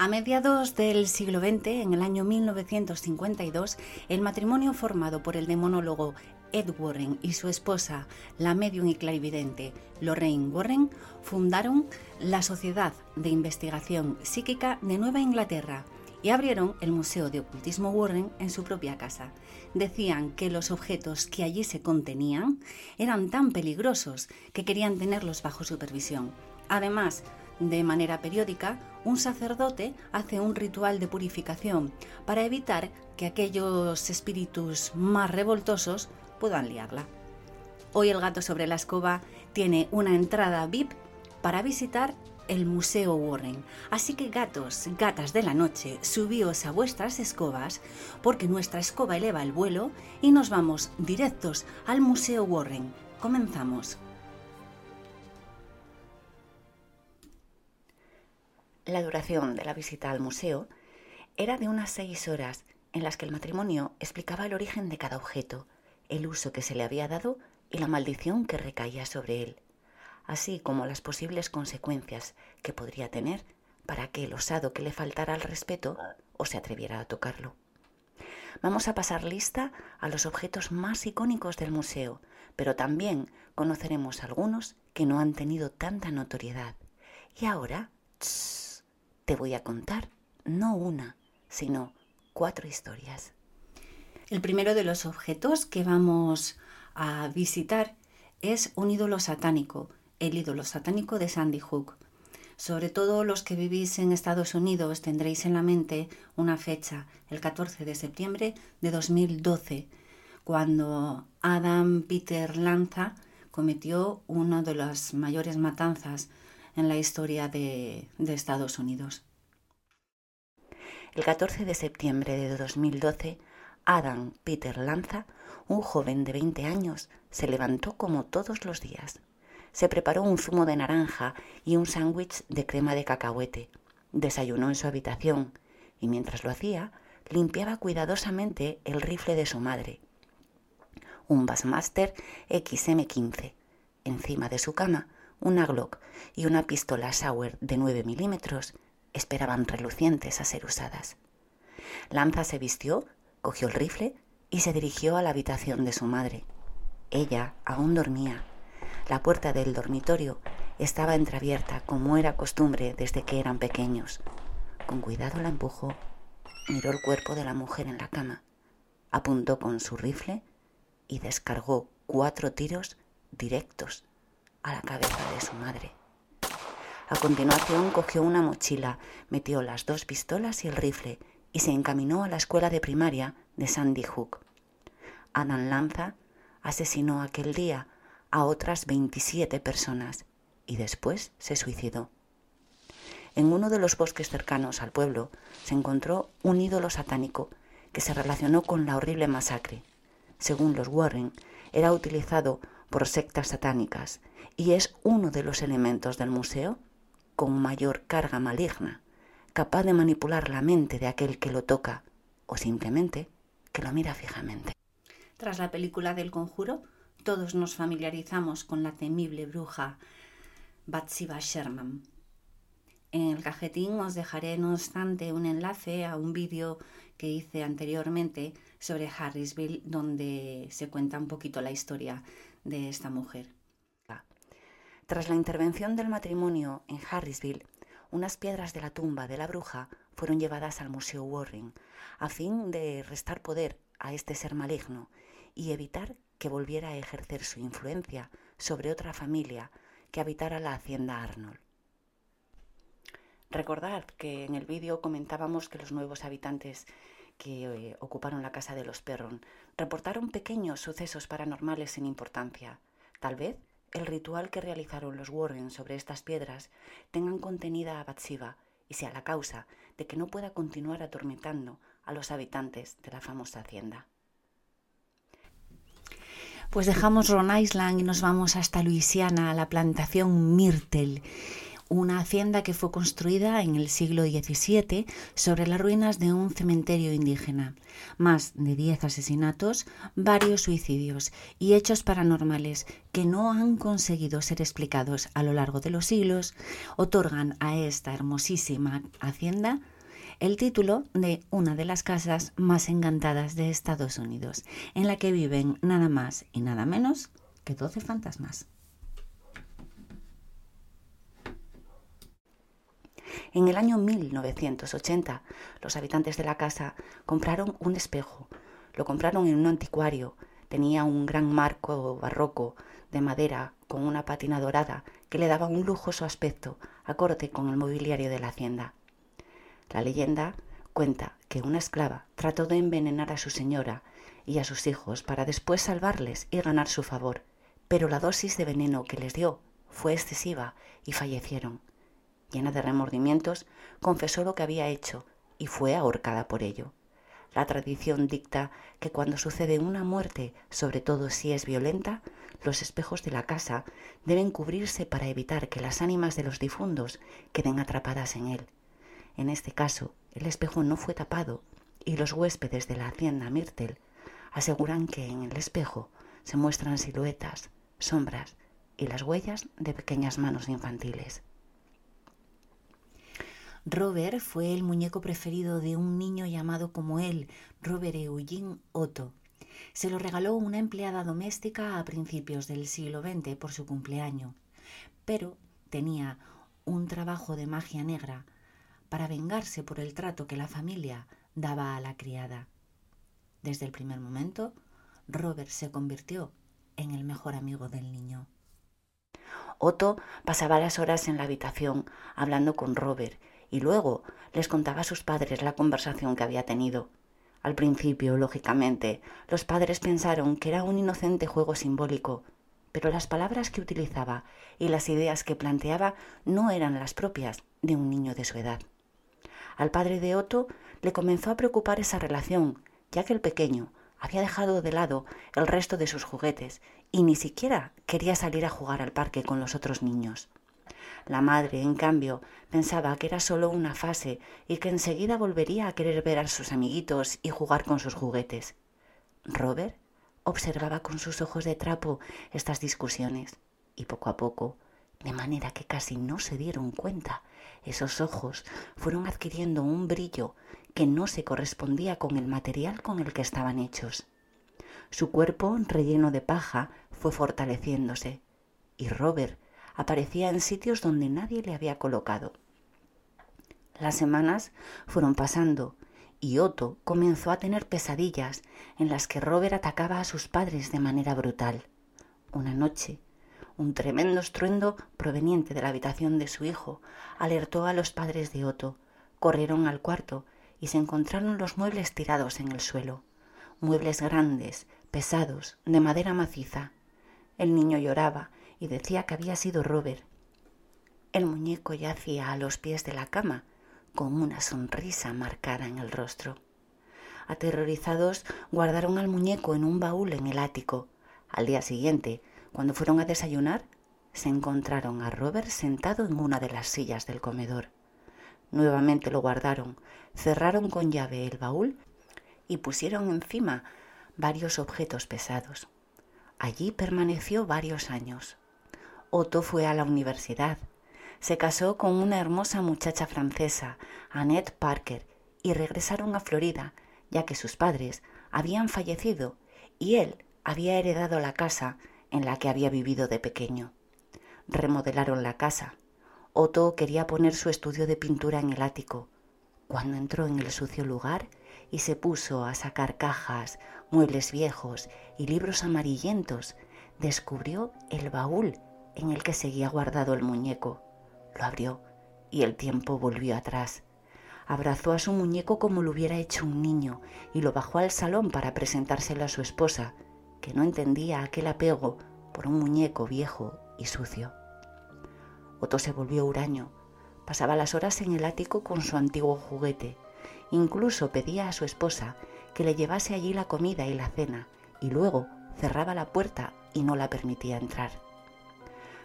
A mediados del siglo XX, en el año 1952, el matrimonio formado por el demonólogo Ed Warren y su esposa, la medium y clarividente Lorraine Warren, fundaron la Sociedad de Investigación Psíquica de Nueva Inglaterra y abrieron el Museo de Ocultismo Warren en su propia casa. Decían que los objetos que allí se contenían eran tan peligrosos que querían tenerlos bajo supervisión. Además, de manera periódica, un sacerdote hace un ritual de purificación para evitar que aquellos espíritus más revoltosos puedan liarla. Hoy el gato sobre la escoba tiene una entrada VIP para visitar el Museo Warren. Así que gatos, gatas de la noche, subíos a vuestras escobas porque nuestra escoba eleva el vuelo y nos vamos directos al Museo Warren. Comenzamos. La duración de la visita al museo era de unas seis horas en las que el matrimonio explicaba el origen de cada objeto, el uso que se le había dado y la maldición que recaía sobre él, así como las posibles consecuencias que podría tener para aquel osado que le faltara al respeto o se atreviera a tocarlo. Vamos a pasar lista a los objetos más icónicos del museo, pero también conoceremos algunos que no han tenido tanta notoriedad. Y ahora te voy a contar no una, sino cuatro historias. El primero de los objetos que vamos a visitar es un ídolo satánico, el ídolo satánico de Sandy Hook. Sobre todo los que vivís en Estados Unidos tendréis en la mente una fecha, el 14 de septiembre de 2012, cuando Adam Peter Lanza cometió una de las mayores matanzas en la historia de, de Estados Unidos. El 14 de septiembre de 2012, Adam Peter Lanza, un joven de 20 años, se levantó como todos los días. Se preparó un zumo de naranja y un sándwich de crema de cacahuete. Desayunó en su habitación y mientras lo hacía, limpiaba cuidadosamente el rifle de su madre, un Bassmaster XM15. Encima de su cama una Glock y una pistola Sauer de 9 milímetros esperaban relucientes a ser usadas. Lanza se vistió, cogió el rifle y se dirigió a la habitación de su madre. Ella aún dormía. La puerta del dormitorio estaba entreabierta como era costumbre desde que eran pequeños. Con cuidado la empujó, miró el cuerpo de la mujer en la cama, apuntó con su rifle y descargó cuatro tiros directos a la cabeza de su madre. A continuación cogió una mochila, metió las dos pistolas y el rifle y se encaminó a la escuela de primaria de Sandy Hook. Adam Lanza asesinó aquel día a otras 27 personas y después se suicidó. En uno de los bosques cercanos al pueblo se encontró un ídolo satánico que se relacionó con la horrible masacre. Según los Warren, era utilizado por sectas satánicas y es uno de los elementos del museo con mayor carga maligna, capaz de manipular la mente de aquel que lo toca o simplemente que lo mira fijamente. Tras la película del conjuro, todos nos familiarizamos con la temible bruja Batsiba Sherman. En el cajetín os dejaré, no obstante, un enlace a un vídeo que hice anteriormente sobre Harrisville, donde se cuenta un poquito la historia de esta mujer. Tras la intervención del matrimonio en Harrisville, unas piedras de la tumba de la bruja fueron llevadas al Museo Warren a fin de restar poder a este ser maligno y evitar que volviera a ejercer su influencia sobre otra familia que habitara la hacienda Arnold. Recordad que en el vídeo comentábamos que los nuevos habitantes que eh, ocuparon la casa de los Perron reportaron pequeños sucesos paranormales sin importancia. Tal vez el ritual que realizaron los Warren sobre estas piedras tengan contenida a Batsiba y sea la causa de que no pueda continuar atormentando a los habitantes de la famosa hacienda. Pues dejamos Ron Island y nos vamos hasta Luisiana, a la plantación Myrtle una hacienda que fue construida en el siglo XVII sobre las ruinas de un cementerio indígena. Más de 10 asesinatos, varios suicidios y hechos paranormales que no han conseguido ser explicados a lo largo de los siglos otorgan a esta hermosísima hacienda el título de una de las casas más encantadas de Estados Unidos, en la que viven nada más y nada menos que 12 fantasmas. En el año 1980, los habitantes de la casa compraron un espejo. Lo compraron en un anticuario. Tenía un gran marco barroco de madera con una patina dorada que le daba un lujoso aspecto, acorde con el mobiliario de la hacienda. La leyenda cuenta que una esclava trató de envenenar a su señora y a sus hijos para después salvarles y ganar su favor, pero la dosis de veneno que les dio fue excesiva y fallecieron. Llena de remordimientos, confesó lo que había hecho y fue ahorcada por ello. La tradición dicta que cuando sucede una muerte, sobre todo si es violenta, los espejos de la casa deben cubrirse para evitar que las ánimas de los difuntos queden atrapadas en él. En este caso, el espejo no fue tapado y los huéspedes de la hacienda Myrtle aseguran que en el espejo se muestran siluetas, sombras y las huellas de pequeñas manos infantiles. Robert fue el muñeco preferido de un niño llamado como él, Robert Eugene Otto. Se lo regaló una empleada doméstica a principios del siglo XX por su cumpleaños, pero tenía un trabajo de magia negra para vengarse por el trato que la familia daba a la criada. Desde el primer momento, Robert se convirtió en el mejor amigo del niño. Otto pasaba las horas en la habitación hablando con Robert y luego les contaba a sus padres la conversación que había tenido. Al principio, lógicamente, los padres pensaron que era un inocente juego simbólico, pero las palabras que utilizaba y las ideas que planteaba no eran las propias de un niño de su edad. Al padre de Otto le comenzó a preocupar esa relación, ya que el pequeño había dejado de lado el resto de sus juguetes y ni siquiera quería salir a jugar al parque con los otros niños. La madre, en cambio, pensaba que era solo una fase y que enseguida volvería a querer ver a sus amiguitos y jugar con sus juguetes. Robert observaba con sus ojos de trapo estas discusiones y poco a poco, de manera que casi no se dieron cuenta, esos ojos fueron adquiriendo un brillo que no se correspondía con el material con el que estaban hechos. Su cuerpo, relleno de paja, fue fortaleciéndose, y Robert aparecía en sitios donde nadie le había colocado. Las semanas fueron pasando y Otto comenzó a tener pesadillas en las que Robert atacaba a sus padres de manera brutal. Una noche, un tremendo estruendo proveniente de la habitación de su hijo alertó a los padres de Otto. Corrieron al cuarto y se encontraron los muebles tirados en el suelo. Muebles grandes, pesados, de madera maciza. El niño lloraba y decía que había sido Robert. El muñeco yacía a los pies de la cama, con una sonrisa marcada en el rostro. Aterrorizados, guardaron al muñeco en un baúl en el ático. Al día siguiente, cuando fueron a desayunar, se encontraron a Robert sentado en una de las sillas del comedor. Nuevamente lo guardaron, cerraron con llave el baúl y pusieron encima varios objetos pesados. Allí permaneció varios años. Otto fue a la universidad. Se casó con una hermosa muchacha francesa, Annette Parker, y regresaron a Florida, ya que sus padres habían fallecido y él había heredado la casa en la que había vivido de pequeño. Remodelaron la casa. Otto quería poner su estudio de pintura en el ático. Cuando entró en el sucio lugar y se puso a sacar cajas, muebles viejos y libros amarillentos, descubrió el baúl en el que seguía guardado el muñeco. Lo abrió y el tiempo volvió atrás. Abrazó a su muñeco como lo hubiera hecho un niño y lo bajó al salón para presentárselo a su esposa, que no entendía aquel apego por un muñeco viejo y sucio. Otto se volvió huraño. Pasaba las horas en el ático con su antiguo juguete. Incluso pedía a su esposa que le llevase allí la comida y la cena, y luego cerraba la puerta y no la permitía entrar.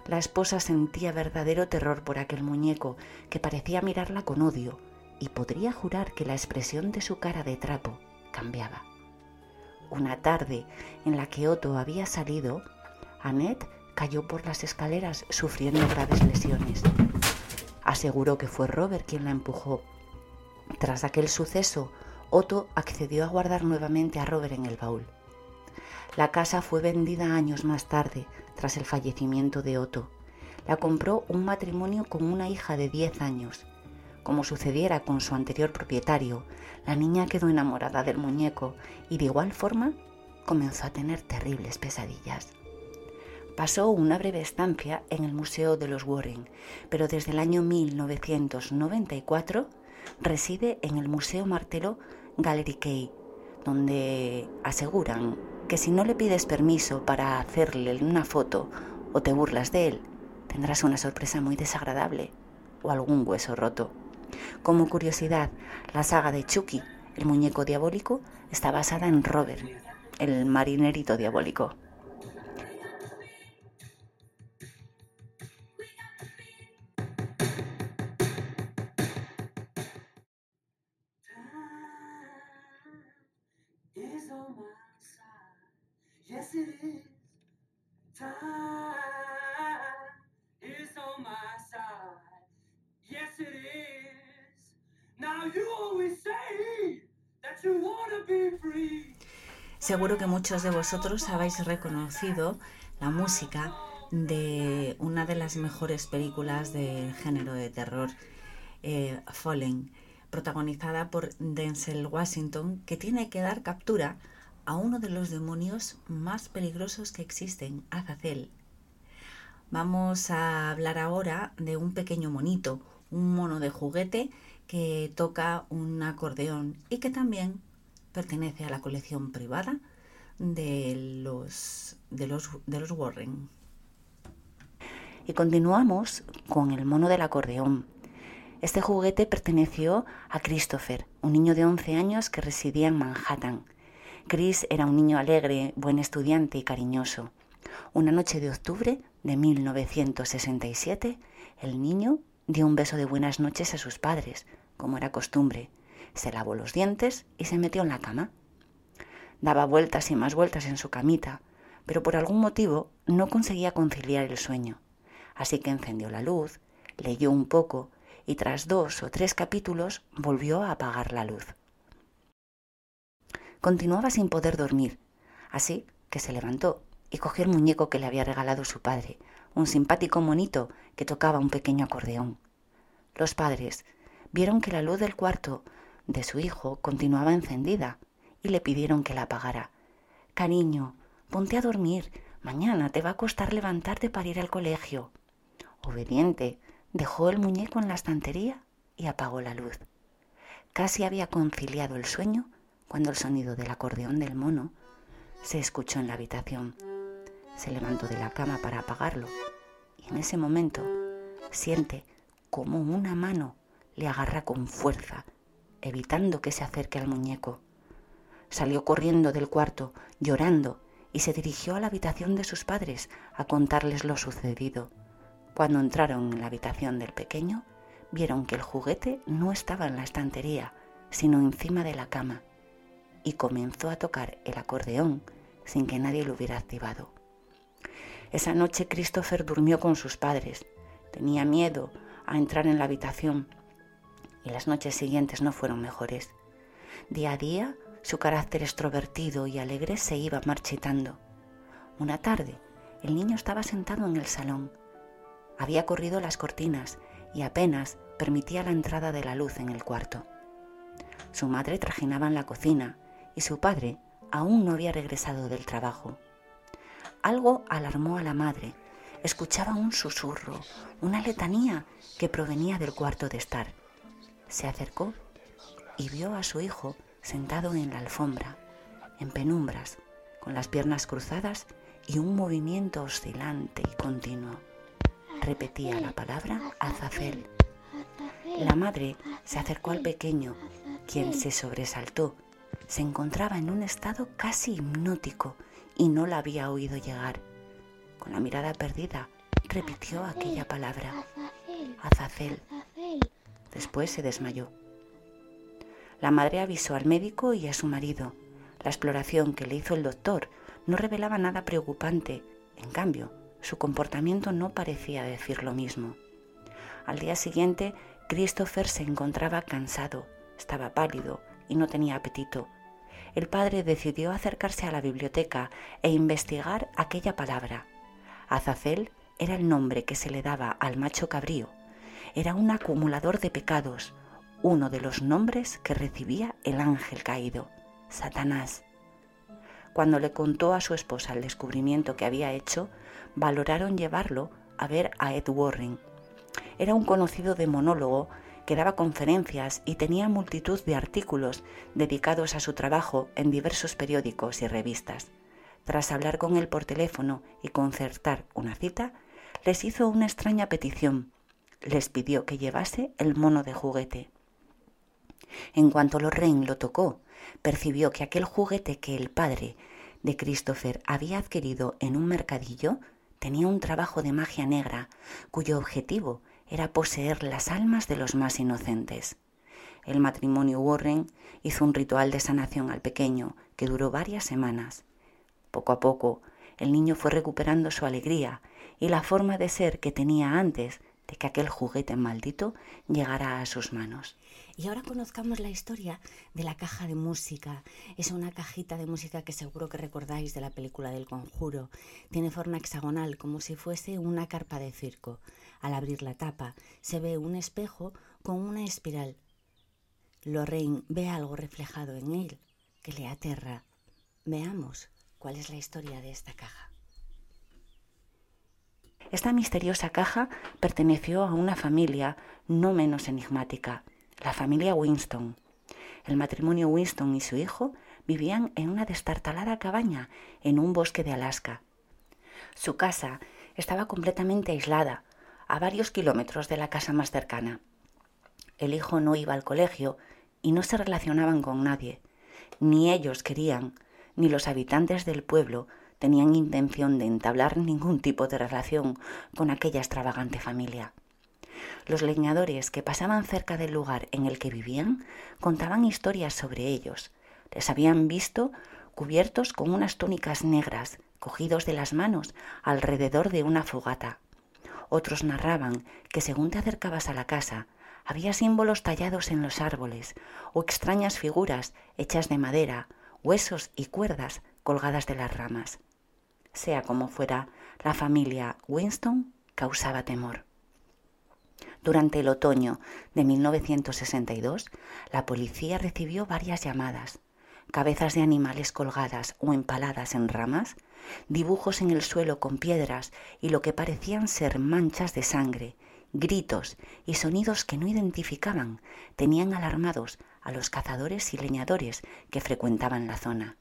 La esposa sentía verdadero terror por aquel muñeco que parecía mirarla con odio y podría jurar que la expresión de su cara de trapo cambiaba. Una tarde en la que Otto había salido, Annette cayó por las escaleras sufriendo graves lesiones. Aseguró que fue Robert quien la empujó. Tras aquel suceso, Otto accedió a guardar nuevamente a Robert en el baúl. La casa fue vendida años más tarde, tras el fallecimiento de Otto. La compró un matrimonio con una hija de 10 años. Como sucediera con su anterior propietario, la niña quedó enamorada del muñeco y de igual forma comenzó a tener terribles pesadillas. Pasó una breve estancia en el Museo de los Warren, pero desde el año 1994 reside en el Museo Martelo Gallery Key, donde aseguran que si no le pides permiso para hacerle una foto o te burlas de él, tendrás una sorpresa muy desagradable o algún hueso roto. Como curiosidad, la saga de Chucky, el muñeco diabólico, está basada en Robert, el marinerito diabólico. Seguro que muchos de vosotros habéis reconocido la música de una de las mejores películas del género de terror, eh, Fallen, protagonizada por Denzel Washington, que tiene que dar captura a uno de los demonios más peligrosos que existen, Azazel. Vamos a hablar ahora de un pequeño monito, un mono de juguete que toca un acordeón y que también pertenece a la colección privada de los, de los, de los Warren. Y continuamos con el mono del acordeón. Este juguete perteneció a Christopher, un niño de 11 años que residía en Manhattan. Chris era un niño alegre, buen estudiante y cariñoso. Una noche de octubre de 1967, el niño dio un beso de buenas noches a sus padres, como era costumbre, se lavó los dientes y se metió en la cama. Daba vueltas y más vueltas en su camita, pero por algún motivo no conseguía conciliar el sueño. Así que encendió la luz, leyó un poco y tras dos o tres capítulos volvió a apagar la luz. Continuaba sin poder dormir, así que se levantó y cogió el muñeco que le había regalado su padre, un simpático monito que tocaba un pequeño acordeón. Los padres vieron que la luz del cuarto de su hijo continuaba encendida y le pidieron que la apagara. Cariño, ponte a dormir. Mañana te va a costar levantarte para ir al colegio. Obediente, dejó el muñeco en la estantería y apagó la luz. Casi había conciliado el sueño cuando el sonido del acordeón del mono se escuchó en la habitación. Se levantó de la cama para apagarlo y en ese momento siente como una mano le agarra con fuerza evitando que se acerque al muñeco. Salió corriendo del cuarto, llorando, y se dirigió a la habitación de sus padres a contarles lo sucedido. Cuando entraron en la habitación del pequeño, vieron que el juguete no estaba en la estantería, sino encima de la cama, y comenzó a tocar el acordeón sin que nadie lo hubiera activado. Esa noche Christopher durmió con sus padres. Tenía miedo a entrar en la habitación y las noches siguientes no fueron mejores. Día a día, su carácter extrovertido y alegre se iba marchitando. Una tarde, el niño estaba sentado en el salón. Había corrido las cortinas y apenas permitía la entrada de la luz en el cuarto. Su madre trajinaba en la cocina y su padre aún no había regresado del trabajo. Algo alarmó a la madre. Escuchaba un susurro, una letanía que provenía del cuarto de estar se acercó y vio a su hijo sentado en la alfombra, en penumbras, con las piernas cruzadas y un movimiento oscilante y continuo. Repetía la palabra Azazel. La madre se acercó al pequeño, quien se sobresaltó. Se encontraba en un estado casi hipnótico y no la había oído llegar. Con la mirada perdida, repitió aquella palabra. Azazel. Después se desmayó. La madre avisó al médico y a su marido. La exploración que le hizo el doctor no revelaba nada preocupante. En cambio, su comportamiento no parecía decir lo mismo. Al día siguiente, Christopher se encontraba cansado, Estaba pálido y no tenía apetito. El padre decidió acercarse a la biblioteca e investigar aquella palabra. Azazel era el nombre que se le daba al macho cabrío. Era un acumulador de pecados, uno de los nombres que recibía el ángel caído, Satanás. Cuando le contó a su esposa el descubrimiento que había hecho, valoraron llevarlo a ver a Ed Warren. Era un conocido demonólogo que daba conferencias y tenía multitud de artículos dedicados a su trabajo en diversos periódicos y revistas. Tras hablar con él por teléfono y concertar una cita, les hizo una extraña petición. Les pidió que llevase el mono de juguete. En cuanto Lorraine lo tocó, percibió que aquel juguete que el padre de Christopher había adquirido en un mercadillo tenía un trabajo de magia negra cuyo objetivo era poseer las almas de los más inocentes. El matrimonio Warren hizo un ritual de sanación al pequeño que duró varias semanas. Poco a poco, el niño fue recuperando su alegría y la forma de ser que tenía antes de que aquel juguete maldito llegara a sus manos. Y ahora conozcamos la historia de la caja de música. Es una cajita de música que seguro que recordáis de la película del conjuro. Tiene forma hexagonal, como si fuese una carpa de circo. Al abrir la tapa se ve un espejo con una espiral. Lorraine ve algo reflejado en él que le aterra. Veamos cuál es la historia de esta caja. Esta misteriosa caja perteneció a una familia no menos enigmática, la familia Winston. El matrimonio Winston y su hijo vivían en una destartalada cabaña en un bosque de Alaska. Su casa estaba completamente aislada, a varios kilómetros de la casa más cercana. El hijo no iba al colegio y no se relacionaban con nadie. Ni ellos querían, ni los habitantes del pueblo tenían intención de entablar ningún tipo de relación con aquella extravagante familia. Los leñadores que pasaban cerca del lugar en el que vivían contaban historias sobre ellos. Les habían visto cubiertos con unas túnicas negras, cogidos de las manos alrededor de una fogata. Otros narraban que según te acercabas a la casa, había símbolos tallados en los árboles o extrañas figuras hechas de madera, huesos y cuerdas colgadas de las ramas. Sea como fuera, la familia Winston causaba temor. Durante el otoño de 1962, la policía recibió varias llamadas, cabezas de animales colgadas o empaladas en ramas, dibujos en el suelo con piedras y lo que parecían ser manchas de sangre, gritos y sonidos que no identificaban tenían alarmados a los cazadores y leñadores que frecuentaban la zona.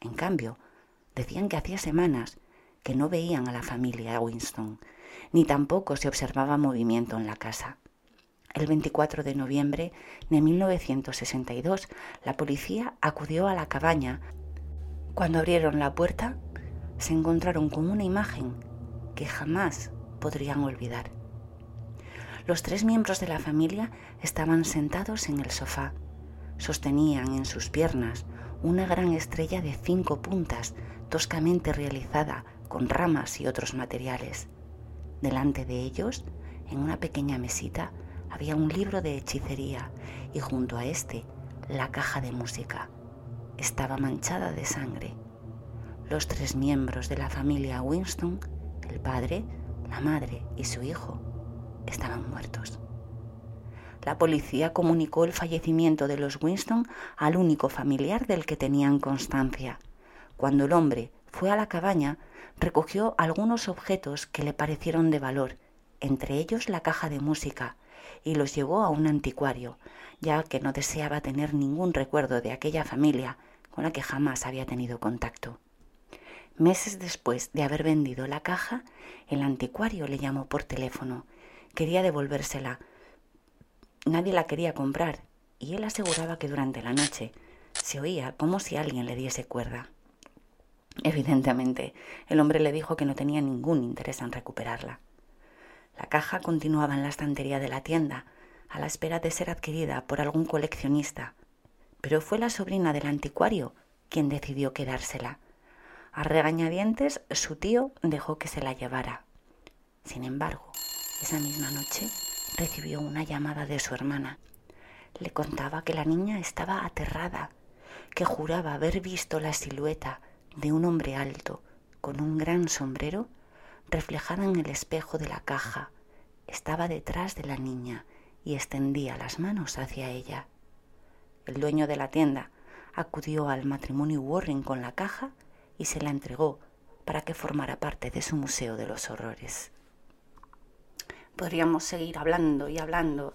En cambio, decían que hacía semanas que no veían a la familia Winston, ni tampoco se observaba movimiento en la casa. El 24 de noviembre de 1962, la policía acudió a la cabaña. Cuando abrieron la puerta, se encontraron con una imagen que jamás podrían olvidar. Los tres miembros de la familia estaban sentados en el sofá. Sostenían en sus piernas una gran estrella de cinco puntas, toscamente realizada con ramas y otros materiales. Delante de ellos, en una pequeña mesita, había un libro de hechicería y junto a este la caja de música. Estaba manchada de sangre. Los tres miembros de la familia Winston, el padre, la madre y su hijo, estaban muertos. La policía comunicó el fallecimiento de los Winston al único familiar del que tenían constancia. Cuando el hombre fue a la cabaña, recogió algunos objetos que le parecieron de valor, entre ellos la caja de música, y los llevó a un anticuario, ya que no deseaba tener ningún recuerdo de aquella familia con la que jamás había tenido contacto. Meses después de haber vendido la caja, el anticuario le llamó por teléfono. Quería devolvérsela. Nadie la quería comprar y él aseguraba que durante la noche se oía como si alguien le diese cuerda. Evidentemente, el hombre le dijo que no tenía ningún interés en recuperarla. La caja continuaba en la estantería de la tienda, a la espera de ser adquirida por algún coleccionista, pero fue la sobrina del anticuario quien decidió quedársela. A regañadientes, su tío dejó que se la llevara. Sin embargo, esa misma noche recibió una llamada de su hermana. Le contaba que la niña estaba aterrada, que juraba haber visto la silueta de un hombre alto con un gran sombrero reflejada en el espejo de la caja. Estaba detrás de la niña y extendía las manos hacia ella. El dueño de la tienda acudió al matrimonio Warren con la caja y se la entregó para que formara parte de su Museo de los Horrores. Podríamos seguir hablando y hablando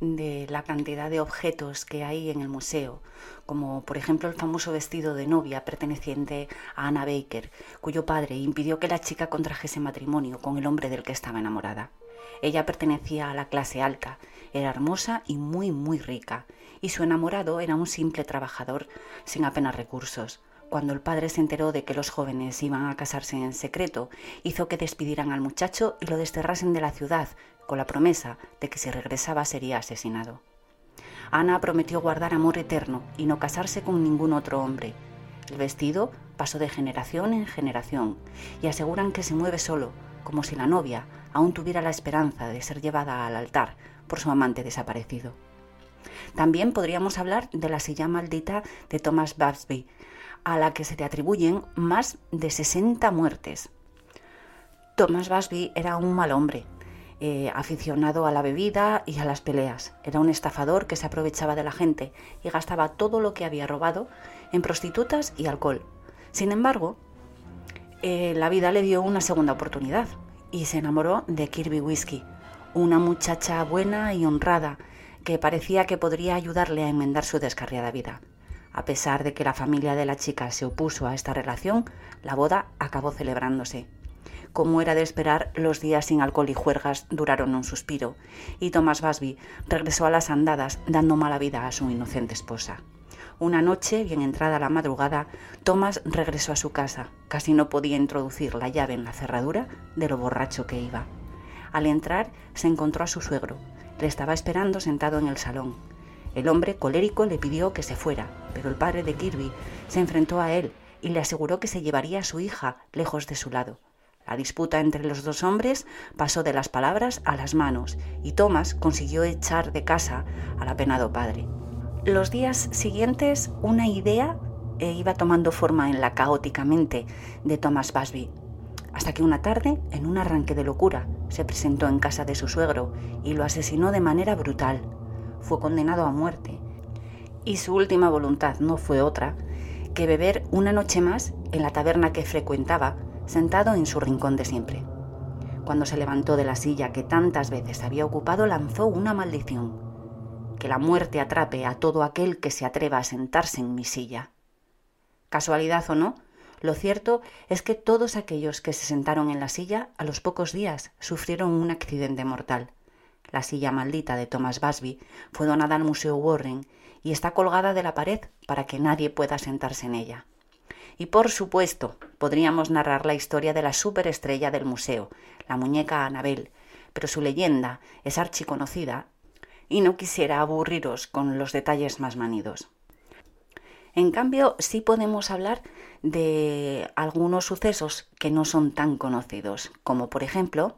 de la cantidad de objetos que hay en el museo, como por ejemplo el famoso vestido de novia perteneciente a Anna Baker, cuyo padre impidió que la chica contrajese matrimonio con el hombre del que estaba enamorada. Ella pertenecía a la clase alta, era hermosa y muy, muy rica, y su enamorado era un simple trabajador sin apenas recursos. Cuando el padre se enteró de que los jóvenes iban a casarse en secreto, hizo que despidieran al muchacho y lo desterrasen de la ciudad, con la promesa de que si regresaba sería asesinado. Ana prometió guardar amor eterno y no casarse con ningún otro hombre. El vestido pasó de generación en generación y aseguran que se mueve solo, como si la novia aún tuviera la esperanza de ser llevada al altar por su amante desaparecido. También podríamos hablar de la silla maldita de Thomas Babsby, a la que se le atribuyen más de 60 muertes. Thomas Busby era un mal hombre, eh, aficionado a la bebida y a las peleas. Era un estafador que se aprovechaba de la gente y gastaba todo lo que había robado en prostitutas y alcohol. Sin embargo, eh, la vida le dio una segunda oportunidad y se enamoró de Kirby Whiskey, una muchacha buena y honrada que parecía que podría ayudarle a enmendar su descarriada vida. A pesar de que la familia de la chica se opuso a esta relación, la boda acabó celebrándose. Como era de esperar, los días sin alcohol y juergas duraron un suspiro, y Thomas Busby regresó a las andadas dando mala vida a su inocente esposa. Una noche, bien entrada la madrugada, Thomas regresó a su casa. Casi no podía introducir la llave en la cerradura de lo borracho que iba. Al entrar, se encontró a su suegro. Le estaba esperando sentado en el salón. El hombre colérico le pidió que se fuera, pero el padre de Kirby se enfrentó a él y le aseguró que se llevaría a su hija lejos de su lado. La disputa entre los dos hombres pasó de las palabras a las manos y Thomas consiguió echar de casa al apenado padre. Los días siguientes una idea eh, iba tomando forma en la caótica mente de Thomas Busby, hasta que una tarde, en un arranque de locura, se presentó en casa de su suegro y lo asesinó de manera brutal. Fue condenado a muerte y su última voluntad no fue otra que beber una noche más en la taberna que frecuentaba sentado en su rincón de siempre. Cuando se levantó de la silla que tantas veces había ocupado, lanzó una maldición. Que la muerte atrape a todo aquel que se atreva a sentarse en mi silla. Casualidad o no, lo cierto es que todos aquellos que se sentaron en la silla a los pocos días sufrieron un accidente mortal. La silla maldita de Thomas Busby fue donada al Museo Warren y está colgada de la pared para que nadie pueda sentarse en ella. Y por supuesto, podríamos narrar la historia de la superestrella del museo, la muñeca Anabel, pero su leyenda es archiconocida y no quisiera aburriros con los detalles más manidos. En cambio, sí podemos hablar de algunos sucesos que no son tan conocidos, como por ejemplo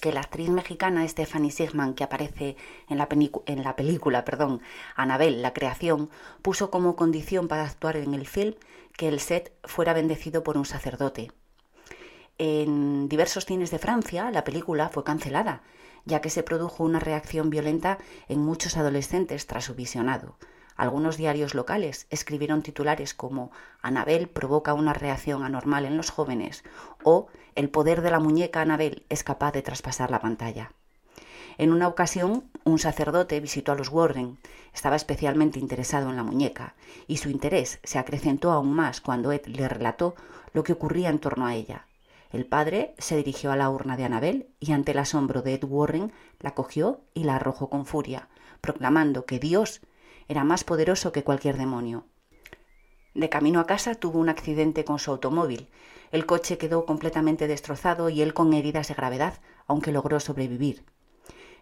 que la actriz mexicana Stephanie Sigman, que aparece en la, en la película perdón, Anabel, la creación, puso como condición para actuar en el film que el set fuera bendecido por un sacerdote. En diversos cines de Francia la película fue cancelada, ya que se produjo una reacción violenta en muchos adolescentes tras su visionado. Algunos diarios locales escribieron titulares como Anabel provoca una reacción anormal en los jóvenes o El poder de la muñeca Anabel es capaz de traspasar la pantalla. En una ocasión, un sacerdote visitó a los Warren. Estaba especialmente interesado en la muñeca, y su interés se acrecentó aún más cuando Ed le relató lo que ocurría en torno a ella. El padre se dirigió a la urna de Anabel y ante el asombro de Ed Warren la cogió y la arrojó con furia, proclamando que Dios era más poderoso que cualquier demonio. De camino a casa tuvo un accidente con su automóvil. El coche quedó completamente destrozado y él con heridas de gravedad, aunque logró sobrevivir.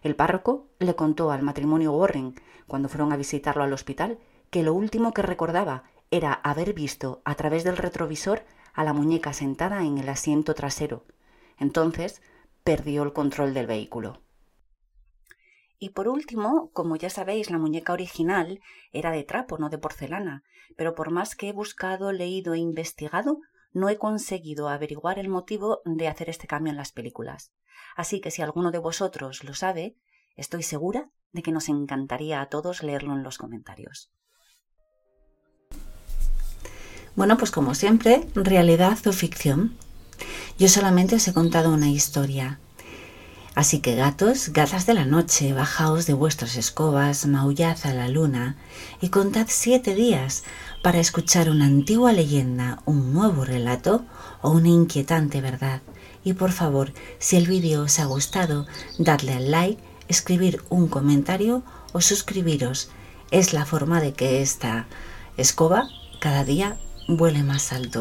El párroco le contó al matrimonio Warren, cuando fueron a visitarlo al hospital, que lo último que recordaba era haber visto a través del retrovisor a la muñeca sentada en el asiento trasero. Entonces perdió el control del vehículo. Y por último, como ya sabéis, la muñeca original era de trapo, no de porcelana, pero por más que he buscado, leído e investigado, no he conseguido averiguar el motivo de hacer este cambio en las películas. Así que si alguno de vosotros lo sabe, estoy segura de que nos encantaría a todos leerlo en los comentarios. Bueno, pues como siempre, realidad o ficción. Yo solamente os he contado una historia, Así que gatos, gatas de la noche, bajaos de vuestras escobas, maullad a la luna y contad siete días para escuchar una antigua leyenda, un nuevo relato o una inquietante verdad. Y por favor, si el vídeo os ha gustado, dadle al like, escribir un comentario o suscribiros. Es la forma de que esta escoba cada día vuele más alto.